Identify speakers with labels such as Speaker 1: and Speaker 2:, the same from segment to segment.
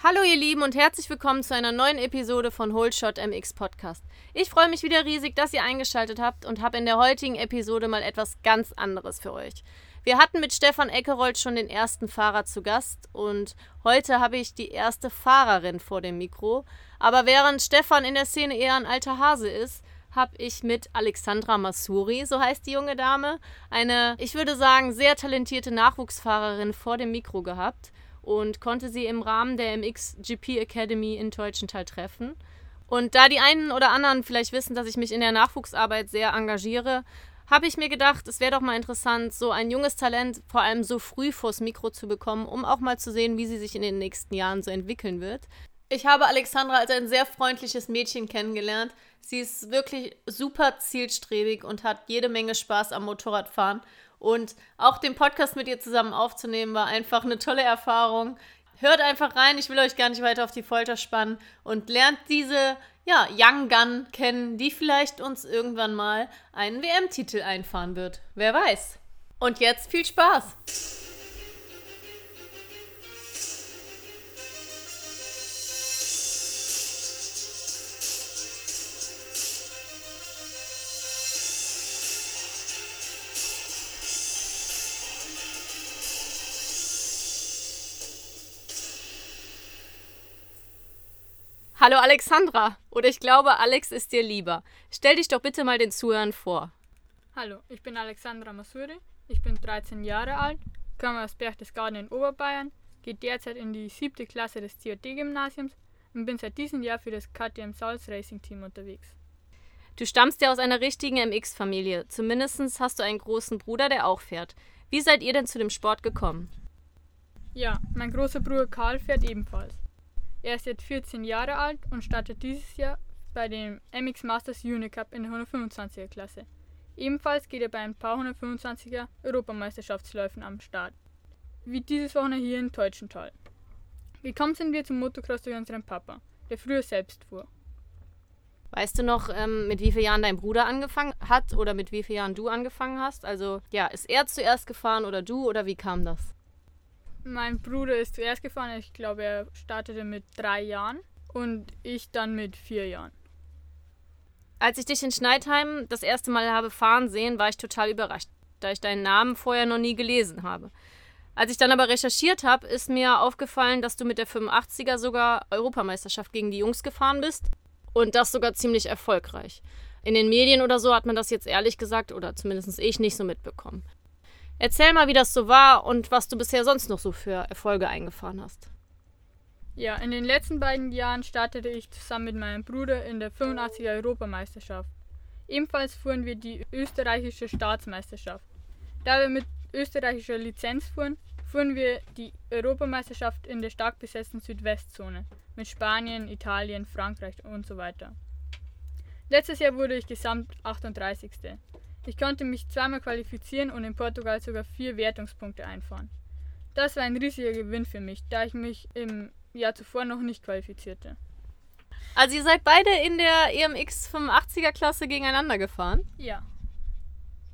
Speaker 1: Hallo ihr Lieben und herzlich willkommen zu einer neuen Episode von Holeshot MX Podcast. Ich freue mich wieder riesig, dass ihr eingeschaltet habt und habe in der heutigen Episode mal etwas ganz anderes für euch. Wir hatten mit Stefan Eckerold schon den ersten Fahrer zu Gast und heute habe ich die erste Fahrerin vor dem Mikro. Aber während Stefan in der Szene eher ein alter Hase ist, habe ich mit Alexandra Masuri, so heißt die junge Dame, eine, ich würde sagen, sehr talentierte Nachwuchsfahrerin vor dem Mikro gehabt und konnte sie im Rahmen der MXGP Academy in Teutschenthal treffen. Und da die einen oder anderen vielleicht wissen, dass ich mich in der Nachwuchsarbeit sehr engagiere, habe ich mir gedacht, es wäre doch mal interessant, so ein junges Talent vor allem so früh vors Mikro zu bekommen, um auch mal zu sehen, wie sie sich in den nächsten Jahren so entwickeln wird. Ich habe Alexandra als ein sehr freundliches Mädchen kennengelernt. Sie ist wirklich super zielstrebig und hat jede Menge Spaß am Motorradfahren. Und auch den Podcast mit ihr zusammen aufzunehmen, war einfach eine tolle Erfahrung. Hört einfach rein, ich will euch gar nicht weiter auf die Folter spannen und lernt diese ja, Young Gun kennen, die vielleicht uns irgendwann mal einen WM-Titel einfahren wird. Wer weiß. Und jetzt viel Spaß! Hallo Alexandra. Oder ich glaube, Alex ist dir lieber. Stell dich doch bitte mal den Zuhörern vor.
Speaker 2: Hallo, ich bin Alexandra Masuri. Ich bin 13 Jahre alt, komme aus Berchtesgaden in Oberbayern, gehe derzeit in die siebte Klasse des COD-Gymnasiums und bin seit diesem Jahr für das KTM Souls Racing Team unterwegs.
Speaker 1: Du stammst ja aus einer richtigen MX-Familie. Zumindest hast du einen großen Bruder, der auch fährt. Wie seid ihr denn zu dem Sport gekommen?
Speaker 2: Ja, mein großer Bruder Karl fährt ebenfalls. Er ist jetzt 14 Jahre alt und startet dieses Jahr bei dem MX Masters Unicup in der 125er Klasse. Ebenfalls geht er bei ein paar 125er Europameisterschaftsläufen am Start. Wie dieses Wochenende hier in Teutschenthal. Gekommen sind wir zum Motocross durch unseren Papa, der früher selbst fuhr.
Speaker 1: Weißt du noch, ähm, mit wie vielen Jahren dein Bruder angefangen hat oder mit wie vielen Jahren du angefangen hast? Also, ja, ist er zuerst gefahren oder du oder wie kam das?
Speaker 2: Mein Bruder ist zuerst gefahren. Ich glaube, er startete mit drei Jahren und ich dann mit vier Jahren.
Speaker 1: Als ich dich in Schneidheim das erste Mal habe fahren sehen, war ich total überrascht, da ich deinen Namen vorher noch nie gelesen habe. Als ich dann aber recherchiert habe, ist mir aufgefallen, dass du mit der 85er sogar Europameisterschaft gegen die Jungs gefahren bist und das sogar ziemlich erfolgreich. In den Medien oder so hat man das jetzt ehrlich gesagt, oder zumindest ich, nicht so mitbekommen. Erzähl mal, wie das so war und was du bisher sonst noch so für Erfolge eingefahren hast.
Speaker 2: Ja, in den letzten beiden Jahren startete ich zusammen mit meinem Bruder in der 85er Europameisterschaft. Ebenfalls fuhren wir die österreichische Staatsmeisterschaft. Da wir mit österreichischer Lizenz fuhren, fuhren wir die Europameisterschaft in der stark besetzten Südwestzone mit Spanien, Italien, Frankreich und so weiter. Letztes Jahr wurde ich gesamt 38. Ich konnte mich zweimal qualifizieren und in Portugal sogar vier Wertungspunkte einfahren. Das war ein riesiger Gewinn für mich, da ich mich im Jahr zuvor noch nicht qualifizierte.
Speaker 1: Also ihr seid beide in der EMX 85er Klasse gegeneinander gefahren?
Speaker 2: Ja.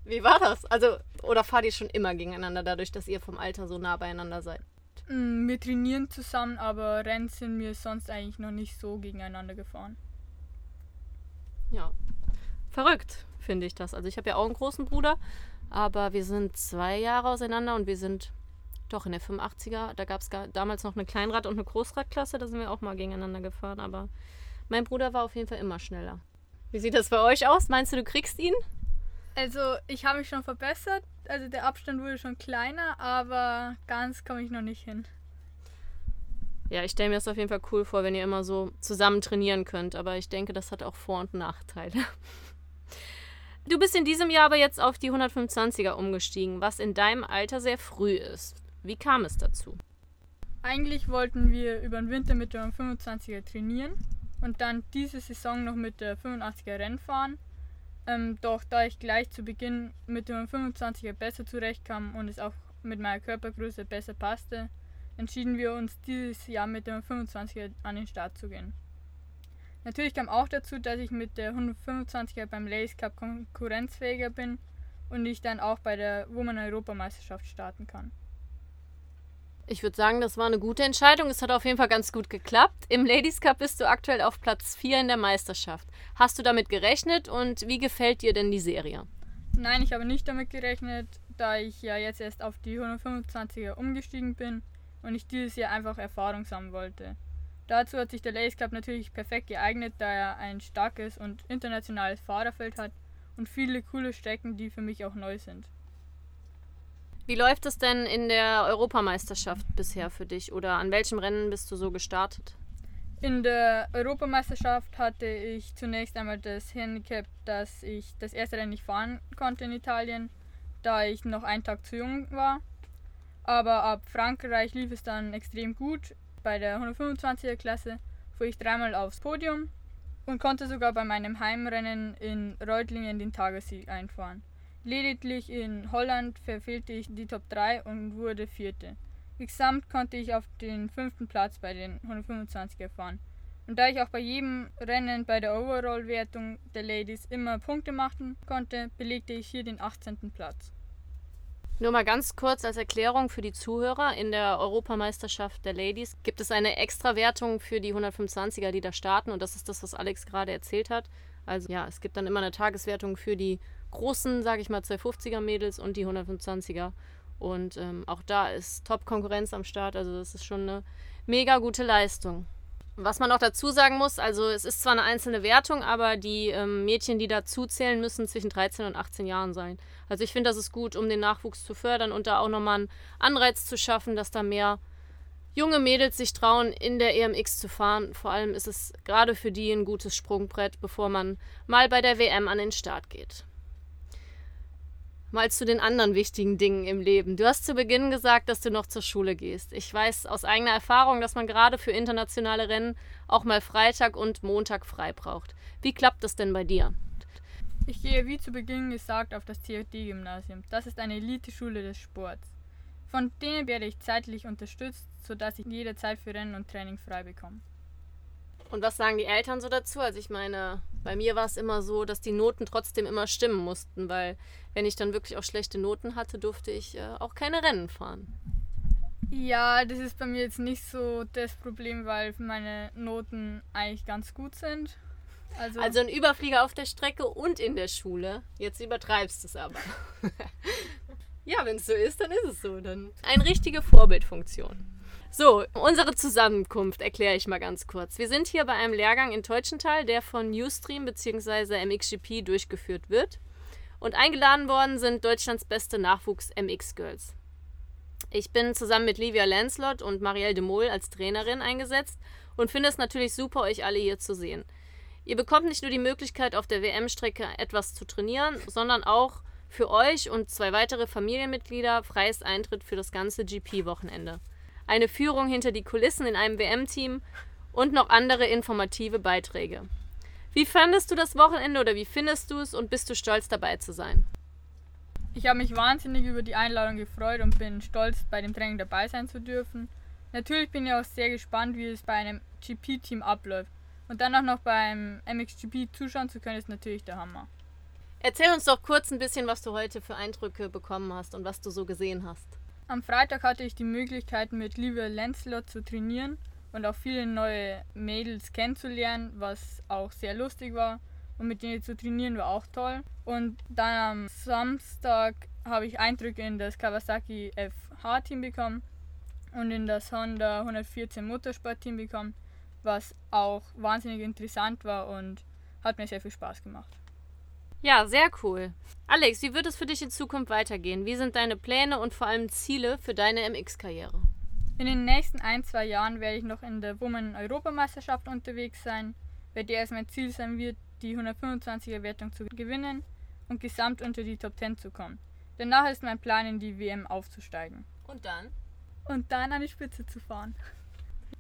Speaker 1: Wie war das? Also, oder fahrt ihr schon immer gegeneinander, dadurch, dass ihr vom Alter so nah beieinander seid?
Speaker 2: Mm, wir trainieren zusammen, aber Rennen sind wir sonst eigentlich noch nicht so gegeneinander gefahren.
Speaker 1: Ja. Verrückt finde ich das. Also ich habe ja auch einen großen Bruder, aber wir sind zwei Jahre auseinander und wir sind doch in der 85er. Da gab es damals noch eine Kleinrad- und eine Großradklasse, da sind wir auch mal gegeneinander gefahren, aber mein Bruder war auf jeden Fall immer schneller. Wie sieht das bei euch aus? Meinst du, du kriegst ihn?
Speaker 2: Also ich habe mich schon verbessert. Also der Abstand wurde schon kleiner, aber ganz komme ich noch nicht hin.
Speaker 1: Ja, ich stelle mir das auf jeden Fall cool vor, wenn ihr immer so zusammen trainieren könnt. Aber ich denke, das hat auch Vor- und Nachteile. Du bist in diesem Jahr aber jetzt auf die 125er umgestiegen, was in deinem Alter sehr früh ist. Wie kam es dazu?
Speaker 2: Eigentlich wollten wir über den Winter mit der 125er trainieren und dann diese Saison noch mit der 85er Rennen fahren. Ähm, doch da ich gleich zu Beginn mit der 125er besser zurechtkam und es auch mit meiner Körpergröße besser passte, entschieden wir uns dieses Jahr mit der 125er an den Start zu gehen. Natürlich kam auch dazu, dass ich mit der 125er beim Lace Cup konkurrenzfähiger bin und ich dann auch bei der Woman Europameisterschaft starten kann.
Speaker 1: Ich würde sagen, das war eine gute Entscheidung. Es hat auf jeden Fall ganz gut geklappt. Im Ladies Cup bist du aktuell auf Platz 4 in der Meisterschaft. Hast du damit gerechnet und wie gefällt dir denn die Serie?
Speaker 2: Nein, ich habe nicht damit gerechnet, da ich ja jetzt erst auf die 125er umgestiegen bin und ich dieses Jahr einfach Erfahrung sammeln wollte. Dazu hat sich der Ladies Cup natürlich perfekt geeignet, da er ein starkes und internationales Fahrerfeld hat und viele coole Strecken, die für mich auch neu sind.
Speaker 1: Wie läuft es denn in der Europameisterschaft bisher für dich oder an welchem Rennen bist du so gestartet?
Speaker 2: In der Europameisterschaft hatte ich zunächst einmal das Handicap, dass ich das erste Rennen nicht fahren konnte in Italien, da ich noch einen Tag zu jung war. Aber ab Frankreich lief es dann extrem gut. Bei der 125er Klasse fuhr ich dreimal aufs Podium und konnte sogar bei meinem Heimrennen in Reutlingen den Tagessieg einfahren. Lediglich in Holland verfehlte ich die Top 3 und wurde Vierte. Gesamt konnte ich auf den fünften Platz bei den 125er fahren. Und da ich auch bei jedem Rennen bei der Overall-Wertung der Ladies immer Punkte machen konnte, belegte ich hier den 18. Platz.
Speaker 1: Nur mal ganz kurz als Erklärung für die Zuhörer. In der Europameisterschaft der Ladies gibt es eine Extrawertung für die 125er, die da starten. Und das ist das, was Alex gerade erzählt hat. Also ja, es gibt dann immer eine Tageswertung für die großen, sage ich mal, 250er Mädels und die 125er. Und ähm, auch da ist Top-Konkurrenz am Start. Also das ist schon eine mega gute Leistung. Was man auch dazu sagen muss, also es ist zwar eine einzelne Wertung, aber die ähm, Mädchen, die dazu zählen, müssen zwischen 13 und 18 Jahren sein. Also ich finde, das ist gut, um den Nachwuchs zu fördern und da auch nochmal einen Anreiz zu schaffen, dass da mehr junge Mädels sich trauen, in der EMX zu fahren. Vor allem ist es gerade für die ein gutes Sprungbrett, bevor man mal bei der WM an den Start geht mal zu den anderen wichtigen Dingen im Leben. Du hast zu Beginn gesagt, dass du noch zur Schule gehst. Ich weiß aus eigener Erfahrung, dass man gerade für internationale Rennen auch mal Freitag und Montag frei braucht. Wie klappt das denn bei dir?
Speaker 2: Ich gehe wie zu Beginn gesagt auf das CFD-Gymnasium. Das ist eine Elite-Schule des Sports. Von denen werde ich zeitlich unterstützt, sodass ich jederzeit für Rennen und Training frei bekomme.
Speaker 1: Und was sagen die Eltern so dazu? Also ich meine, bei mir war es immer so, dass die Noten trotzdem immer stimmen mussten, weil wenn ich dann wirklich auch schlechte Noten hatte, durfte ich äh, auch keine Rennen fahren.
Speaker 2: Ja, das ist bei mir jetzt nicht so das Problem, weil meine Noten eigentlich ganz gut sind.
Speaker 1: Also, also ein Überflieger auf der Strecke und in der Schule. Jetzt übertreibst du es aber. ja, wenn es so ist, dann ist es so. Dann eine richtige Vorbildfunktion. So, unsere Zusammenkunft erkläre ich mal ganz kurz. Wir sind hier bei einem Lehrgang in Teutschenthal, der von Newstream bzw. MXGP durchgeführt wird. Und eingeladen worden sind Deutschlands beste Nachwuchs-MX-Girls. Ich bin zusammen mit Livia Lancelot und Marielle de Mol als Trainerin eingesetzt und finde es natürlich super, euch alle hier zu sehen. Ihr bekommt nicht nur die Möglichkeit, auf der WM-Strecke etwas zu trainieren, sondern auch für euch und zwei weitere Familienmitglieder freies Eintritt für das ganze GP-Wochenende eine Führung hinter die Kulissen in einem WM-Team und noch andere informative Beiträge. Wie fandest du das Wochenende oder wie findest du es und bist du stolz dabei zu sein?
Speaker 2: Ich habe mich wahnsinnig über die Einladung gefreut und bin stolz, bei dem Training dabei sein zu dürfen. Natürlich bin ich auch sehr gespannt, wie es bei einem GP-Team abläuft. Und dann auch noch beim MXGP zuschauen zu können, ist natürlich der Hammer.
Speaker 1: Erzähl uns doch kurz ein bisschen, was du heute für Eindrücke bekommen hast und was du so gesehen hast.
Speaker 2: Am Freitag hatte ich die Möglichkeit, mit Livia Lancelot zu trainieren und auch viele neue Mädels kennenzulernen, was auch sehr lustig war. Und mit denen zu trainieren war auch toll. Und dann am Samstag habe ich Eindrücke in das Kawasaki FH-Team bekommen und in das Honda 114 Motorsport-Team bekommen, was auch wahnsinnig interessant war und hat mir sehr viel Spaß gemacht.
Speaker 1: Ja, sehr cool. Alex, wie wird es für dich in Zukunft weitergehen? Wie sind deine Pläne und vor allem Ziele für deine MX-Karriere?
Speaker 2: In den nächsten ein, zwei Jahren werde ich noch in der Women-Europameisterschaft unterwegs sein, bei der es mein Ziel sein wird, die 125er Wertung zu gewinnen und gesamt unter die Top 10 zu kommen. Danach ist mein Plan, in die WM aufzusteigen.
Speaker 1: Und dann?
Speaker 2: Und dann an die Spitze zu fahren.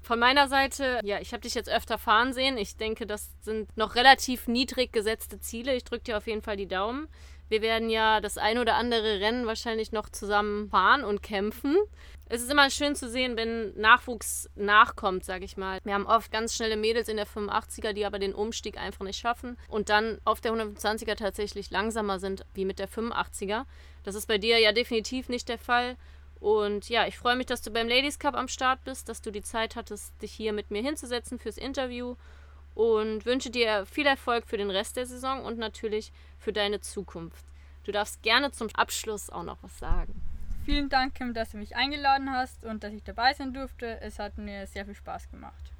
Speaker 1: Von meiner Seite, ja, ich habe dich jetzt öfter fahren sehen. Ich denke, das sind noch relativ niedrig gesetzte Ziele. Ich drücke dir auf jeden Fall die Daumen. Wir werden ja das ein oder andere Rennen wahrscheinlich noch zusammen fahren und kämpfen. Es ist immer schön zu sehen, wenn Nachwuchs nachkommt, sage ich mal. Wir haben oft ganz schnelle Mädels in der 85er, die aber den Umstieg einfach nicht schaffen und dann auf der 120er tatsächlich langsamer sind wie mit der 85er. Das ist bei dir ja definitiv nicht der Fall. Und ja, ich freue mich, dass du beim Ladies Cup am Start bist, dass du die Zeit hattest, dich hier mit mir hinzusetzen fürs Interview und wünsche dir viel Erfolg für den Rest der Saison und natürlich für deine Zukunft. Du darfst gerne zum Abschluss auch noch was sagen.
Speaker 2: Vielen Dank, Kim, dass du mich eingeladen hast und dass ich dabei sein durfte. Es hat mir sehr viel Spaß gemacht.